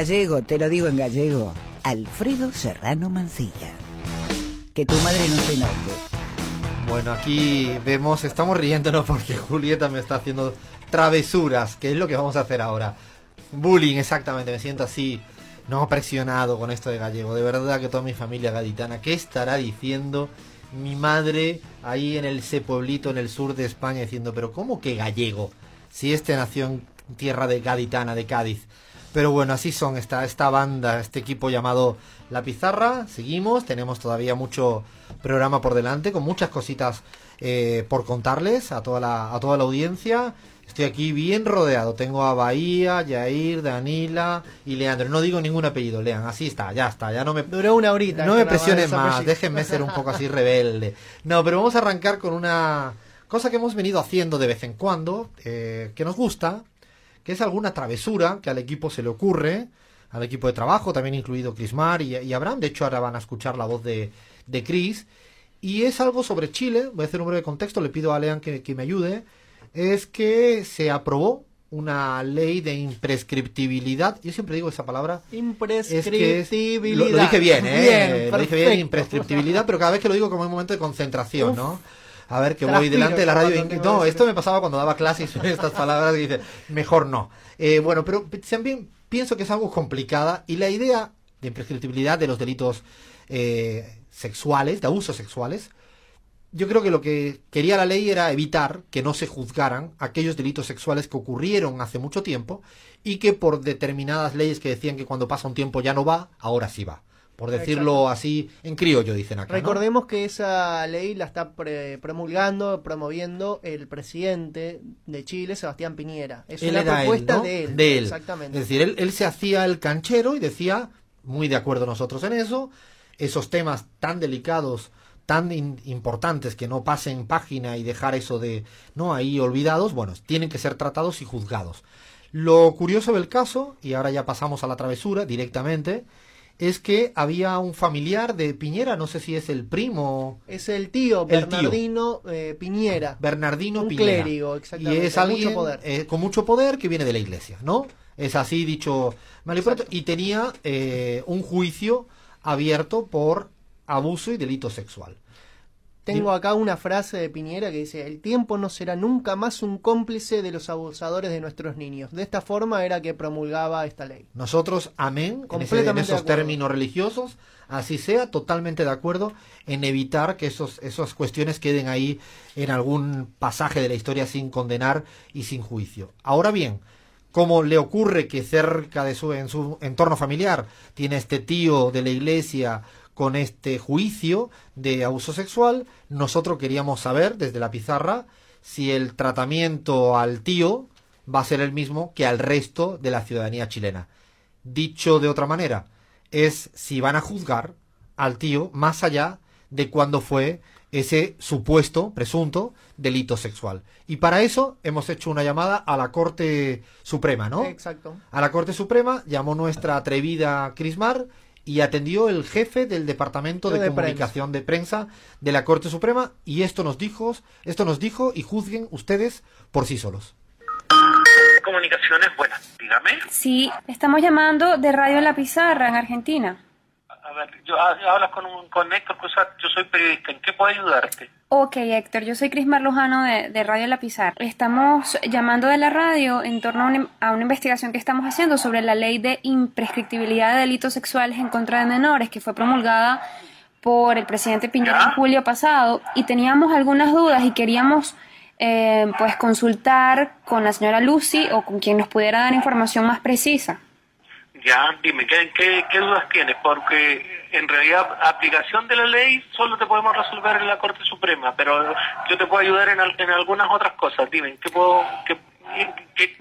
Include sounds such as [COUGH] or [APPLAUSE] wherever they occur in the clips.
Gallego, te lo digo en gallego. Alfredo Serrano Mancilla. Que tu madre no se enoje. Bueno, aquí vemos, estamos riéndonos porque [LAUGHS] Julieta me está haciendo travesuras, que es lo que vamos a hacer ahora. Bullying, exactamente, me siento así, no presionado con esto de gallego. De verdad que toda mi familia gaditana, ¿qué estará diciendo mi madre ahí en ese pueblito en el sur de España diciendo, pero ¿cómo que gallego? Si este nació en tierra de gaditana, de Cádiz. Pero bueno, así son esta, esta banda, este equipo llamado La Pizarra. Seguimos, tenemos todavía mucho programa por delante, con muchas cositas eh, por contarles a toda, la, a toda la audiencia. Estoy aquí bien rodeado. Tengo a Bahía, Yair, Danila y Leandro. No digo ningún apellido, lean. Así está, ya está. Ya no me. Duró una horita. No me presionen más. Déjenme ser un poco así rebelde. No, pero vamos a arrancar con una cosa que hemos venido haciendo de vez en cuando, eh, que nos gusta, es alguna travesura que al equipo se le ocurre, al equipo de trabajo, también incluido Crismar y, y Abraham. De hecho, ahora van a escuchar la voz de, de Chris. Y es algo sobre Chile. Voy a hacer un breve contexto. Le pido a Lean que, que me ayude es que se aprobó una ley de imprescriptibilidad. Yo siempre digo esa palabra. Imprescriptibilidad. lo, dije bien, ¿eh? lo dije bien, imprescriptibilidad, pero cada vez que lo digo como un momento de concentración, ¿no? A ver, que voy delante de la radio. No, esto me pasaba cuando daba clases [LAUGHS] estas palabras y dice, mejor no. Eh, bueno, pero también pienso que es algo complicada y la idea de imprescriptibilidad de los delitos eh, sexuales, de abusos sexuales, yo creo que lo que quería la ley era evitar que no se juzgaran aquellos delitos sexuales que ocurrieron hace mucho tiempo y que por determinadas leyes que decían que cuando pasa un tiempo ya no va, ahora sí va. Por decirlo así, en criollo dicen acá. Recordemos que esa ley la está promulgando, promoviendo el presidente de Chile, Sebastián Piñera. Es una propuesta de él. De él. Exactamente. Es decir, él, él se hacía el canchero y decía, muy de acuerdo nosotros en eso, esos temas tan delicados tan importantes que no pasen página y dejar eso de no ahí olvidados, bueno, tienen que ser tratados y juzgados. Lo curioso del caso, y ahora ya pasamos a la travesura directamente, es que había un familiar de Piñera, no sé si es el primo. Es el tío, Bernardino eh, Piñera. Bernardino un Piñera. Clérigo, exactamente. Y es alguien mucho poder. Eh, con mucho poder que viene de la iglesia, ¿no? Es así dicho mal y Y tenía eh, un juicio abierto por abuso y delito sexual. Tengo acá una frase de Piñera que dice, el tiempo no será nunca más un cómplice de los abusadores de nuestros niños. De esta forma era que promulgaba esta ley. Nosotros, amén, en, esos términos religiosos, así sea, totalmente de acuerdo en evitar que esos, esas cuestiones queden ahí en algún pasaje de la historia sin condenar y sin juicio. Ahora bien, como le ocurre que cerca de su, en su entorno familiar tiene este tío de la iglesia con este juicio de abuso sexual, nosotros queríamos saber desde la pizarra si el tratamiento al tío va a ser el mismo que al resto de la ciudadanía chilena. Dicho de otra manera, es si van a juzgar al tío más allá de cuando fue ese supuesto, presunto, delito sexual. Y para eso hemos hecho una llamada a la Corte Suprema, ¿no? Exacto. A la Corte Suprema llamó nuestra atrevida Crismar y atendió el jefe del Departamento de, Comunicación de Prensa de la Corte Suprema y esto nos dijo, esto nos dijo y juzguen ustedes por sí solos. Comunicaciones, buenas, dígame. Sí, estamos llamando de Radio La Pizarra en Argentina. A ver, yo, ah, hablas con, un, con Héctor yo soy periodista, ¿en qué puedo ayudarte? Ok, Héctor, yo soy Cris Marlojano de, de Radio La Pizarra. Estamos llamando de la radio en torno a una, investigación que estamos haciendo sobre la ley de imprescriptibilidad de delitos sexuales en contra de menores que fue promulgada por el presidente Piñera en julio pasado y teníamos algunas dudas y queríamos eh, pues consultar con la señora Lucy o con quien nos pudiera dar información más precisa. Ya, dime, ¿qué, qué, dudas tienes? Porque en realidad aplicación de la ley solo te podemos resolver en la Corte Suprema, pero yo te puedo ayudar en, en algunas otras cosas. Dime, ¿qué, puedo, qué,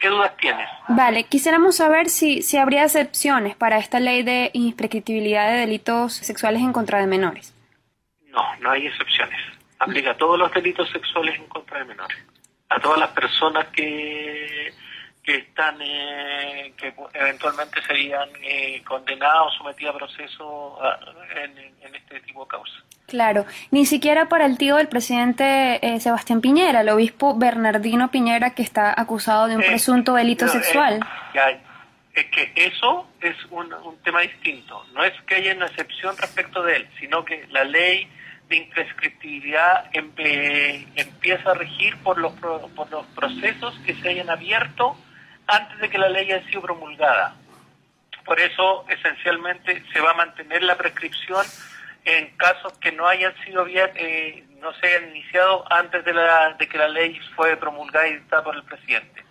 qué, dudas tienes? Vale, quisiéramos saber si, si habría excepciones para esta ley de imprescriptibilidad de delitos sexuales en contra de menores. No, no hay excepciones. Aplica a todos los delitos sexuales en contra de menores. A todas las personas que que están eh, que eventualmente serían eh, condenados sometidos a proceso en, este tipo de causas. Claro, ni siquiera para el tío del presidente eh, Sebastián Piñera, el obispo Bernardino Piñera, que está acusado de un presunto delito sexual. Ya, es que eso es un, tema distinto. No es que haya una excepción respecto de él, sino que la ley de imprescriptibilidad empieza a regir por los, por los procesos que se hayan abierto antes de que la ley haya sido promulgada. Por eso, esencialmente, se va a mantener la prescripción en casos que no hayan sido eh, no se hayan iniciado antes de, la, de que la ley fue promulgada y dictada por el presidente.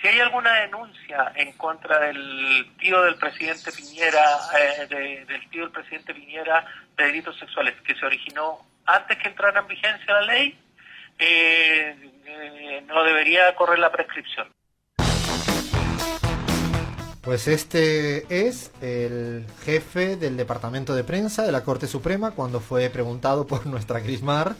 Si hay alguna denuncia en contra del tío del presidente Piñera, eh, del tío del presidente Piñera de delitos sexuales que se originó antes que entrara en vigencia la ley, eh, eh, no debería correr la prescripción. Pues este es el jefe del departamento de prensa de la Corte Suprema cuando fue preguntado por nuestra Crismar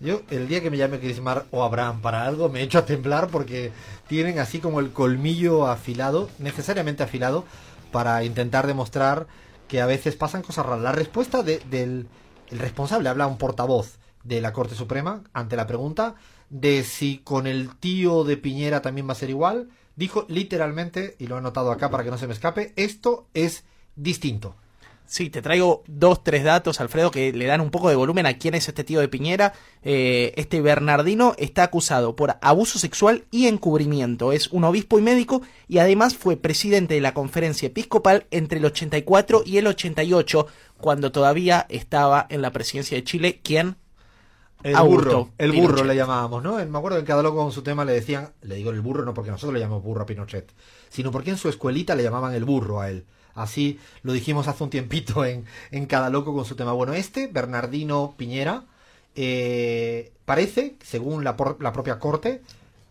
yo, el día que me llame Crismar o Abraham para algo, me echo a temblar porque tienen así como el colmillo afilado, necesariamente afilado, para intentar demostrar que a veces pasan cosas raras. La respuesta del el responsable, habla un portavoz de la Corte Suprema ante la pregunta de si con el tío de Piñera también va a ser igual, dijo literalmente, y lo he anotado acá para que no se me escape, esto es distinto. Sí, te traigo dos, tres datos, Alfredo, que le dan un poco de volumen a quién es este tío de Piñera. Eh, este Bernardino está acusado por abuso sexual y encubrimiento. Es un obispo y médico y además fue presidente de la conferencia episcopal entre el 84 y el 88, cuando todavía estaba en la presidencia de Chile. ¿Quién? El burro, el burro le llamábamos, ¿no? Me acuerdo que en cada loco con su tema le decían, le digo el burro no porque nosotros le llamamos burro a Pinochet, sino porque en su escuelita le llamaban el burro a él. Así lo dijimos hace un tiempito en, en Cada Loco con su tema. Bueno, este, Bernardino Piñera, eh, parece, según la, la propia corte,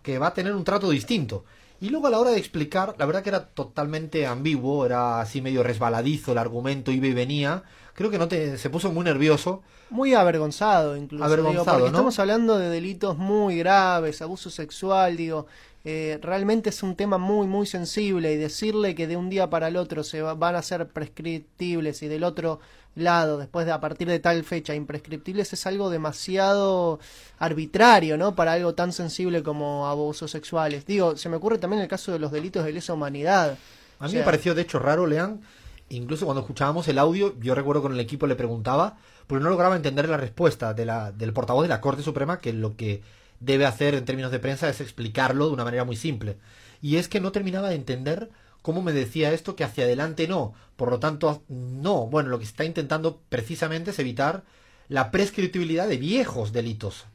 que va a tener un trato distinto. Y luego a la hora de explicar, la verdad que era totalmente ambiguo, era así medio resbaladizo el argumento, iba y venía. Creo que no te, se puso muy nervioso. Muy avergonzado, incluso. Avergonzado, Estamos hablando de delitos muy graves, abuso sexual, digo. Eh, realmente es un tema muy muy sensible y decirle que de un día para el otro se van a ser prescriptibles y del otro lado después de a partir de tal fecha imprescriptibles es algo demasiado arbitrario no para algo tan sensible como abusos sexuales. Digo se me ocurre también el caso de los delitos de lesa humanidad. A mí me pareció de hecho raro Lean incluso cuando escuchábamos el audio yo recuerdo con el equipo le preguntaba porque no lograba entender la respuesta de la, del portavoz de la Corte Suprema que lo que debe hacer en términos de prensa es explicarlo de una manera muy simple. Y es que no terminaba de entender cómo me decía esto que hacia adelante no. Por lo tanto, no. Bueno, lo que se está intentando precisamente es evitar la prescriptibilidad de viejos delitos.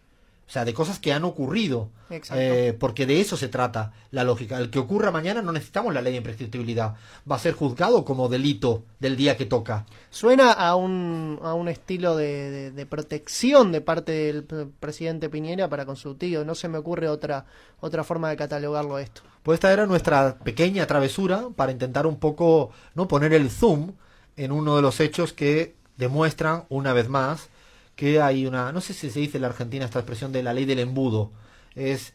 O sea, de cosas que han ocurrido. Eh, porque de eso se trata la lógica. El que ocurra mañana no necesitamos la ley de imprescriptibilidad. Va a ser juzgado como delito del día que toca. Suena a un, a un estilo de, de, protección de parte del presidente Piñera para con su tío. No se me ocurre otra, otra forma de catalogarlo esto. Pues esta era nuestra pequeña travesura para intentar un poco no poner el zoom en uno de los hechos que demuestran una vez más que hay una, no sé si se dice en la Argentina esta expresión de la ley del embudo, es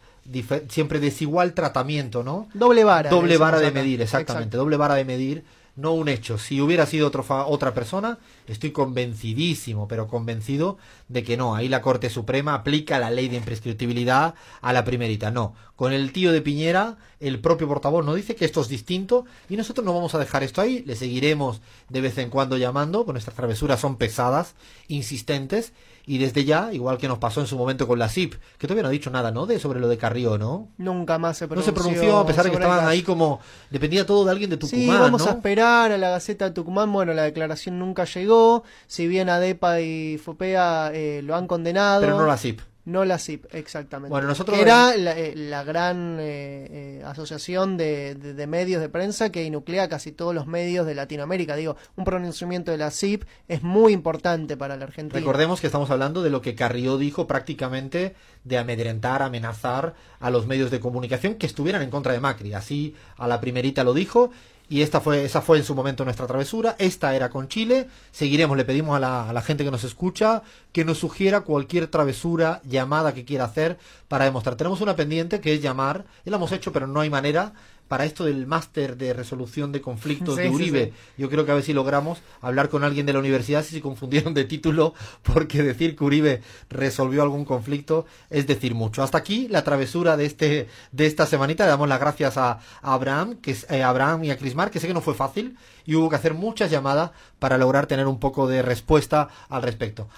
siempre desigual tratamiento, ¿no? Doble vara. Doble vara de medir, exactamente, doble vara de medir no un hecho. Si hubiera sido otro otra persona, estoy convencidísimo, pero convencido de que no. Ahí la Corte Suprema aplica la ley de imprescriptibilidad a la primerita. No. Con el tío de Piñera, el propio portavoz nos dice que esto es distinto y nosotros no vamos a dejar esto ahí. Le seguiremos de vez en cuando llamando, con nuestras travesuras son pesadas, insistentes y desde ya, igual que nos pasó en su momento con la CIP, que todavía no ha dicho nada, ¿no? De sobre lo de Carrió, ¿no? Nunca más se pronunció. No se pronunció, a pesar de que estaban ahí como. Dependía todo de alguien de Tucumán. Sí, vamos a esperar a la Gaceta de Tucumán. Bueno, la declaración nunca llegó. Si bien ADEPA y FOPEA eh, lo han condenado. Pero no la CIP. No la CIP, exactamente. Bueno, nosotros era la, eh, gran eh, eh, asociación de, de, medios de prensa que nuclea casi todos los medios de Latinoamérica. Digo, un pronunciamiento de la CIP es muy importante para la Argentina. Recordemos que estamos hablando de lo que Carrió dijo prácticamente de amedrentar, amenazar a los medios de comunicación que estuvieran en contra de Macri. Así a la primerita lo dijo y esta fue, esa fue en su momento nuestra travesura. Esta era con Chile. Seguiremos, le pedimos a la, gente que nos escucha que nos sugiera cualquier travesura, llamada que quiera hacer para demostrar. Tenemos una pendiente que es llamar, ya la hemos hecho, pero no hay manera para esto del máster de resolución de conflictos de Uribe. Yo creo que a ver si logramos hablar con alguien de la universidad si se confundieron de título, [LAUGHS] porque decir que Uribe resolvió algún conflicto es decir mucho. Hasta aquí la travesura de este de esta semanita. Le damos las gracias a, Abraham, que es, eh, Abraham y a Crismar, que sé que no fue fácil y hubo que hacer muchas llamadas para lograr tener un poco de respuesta al respecto.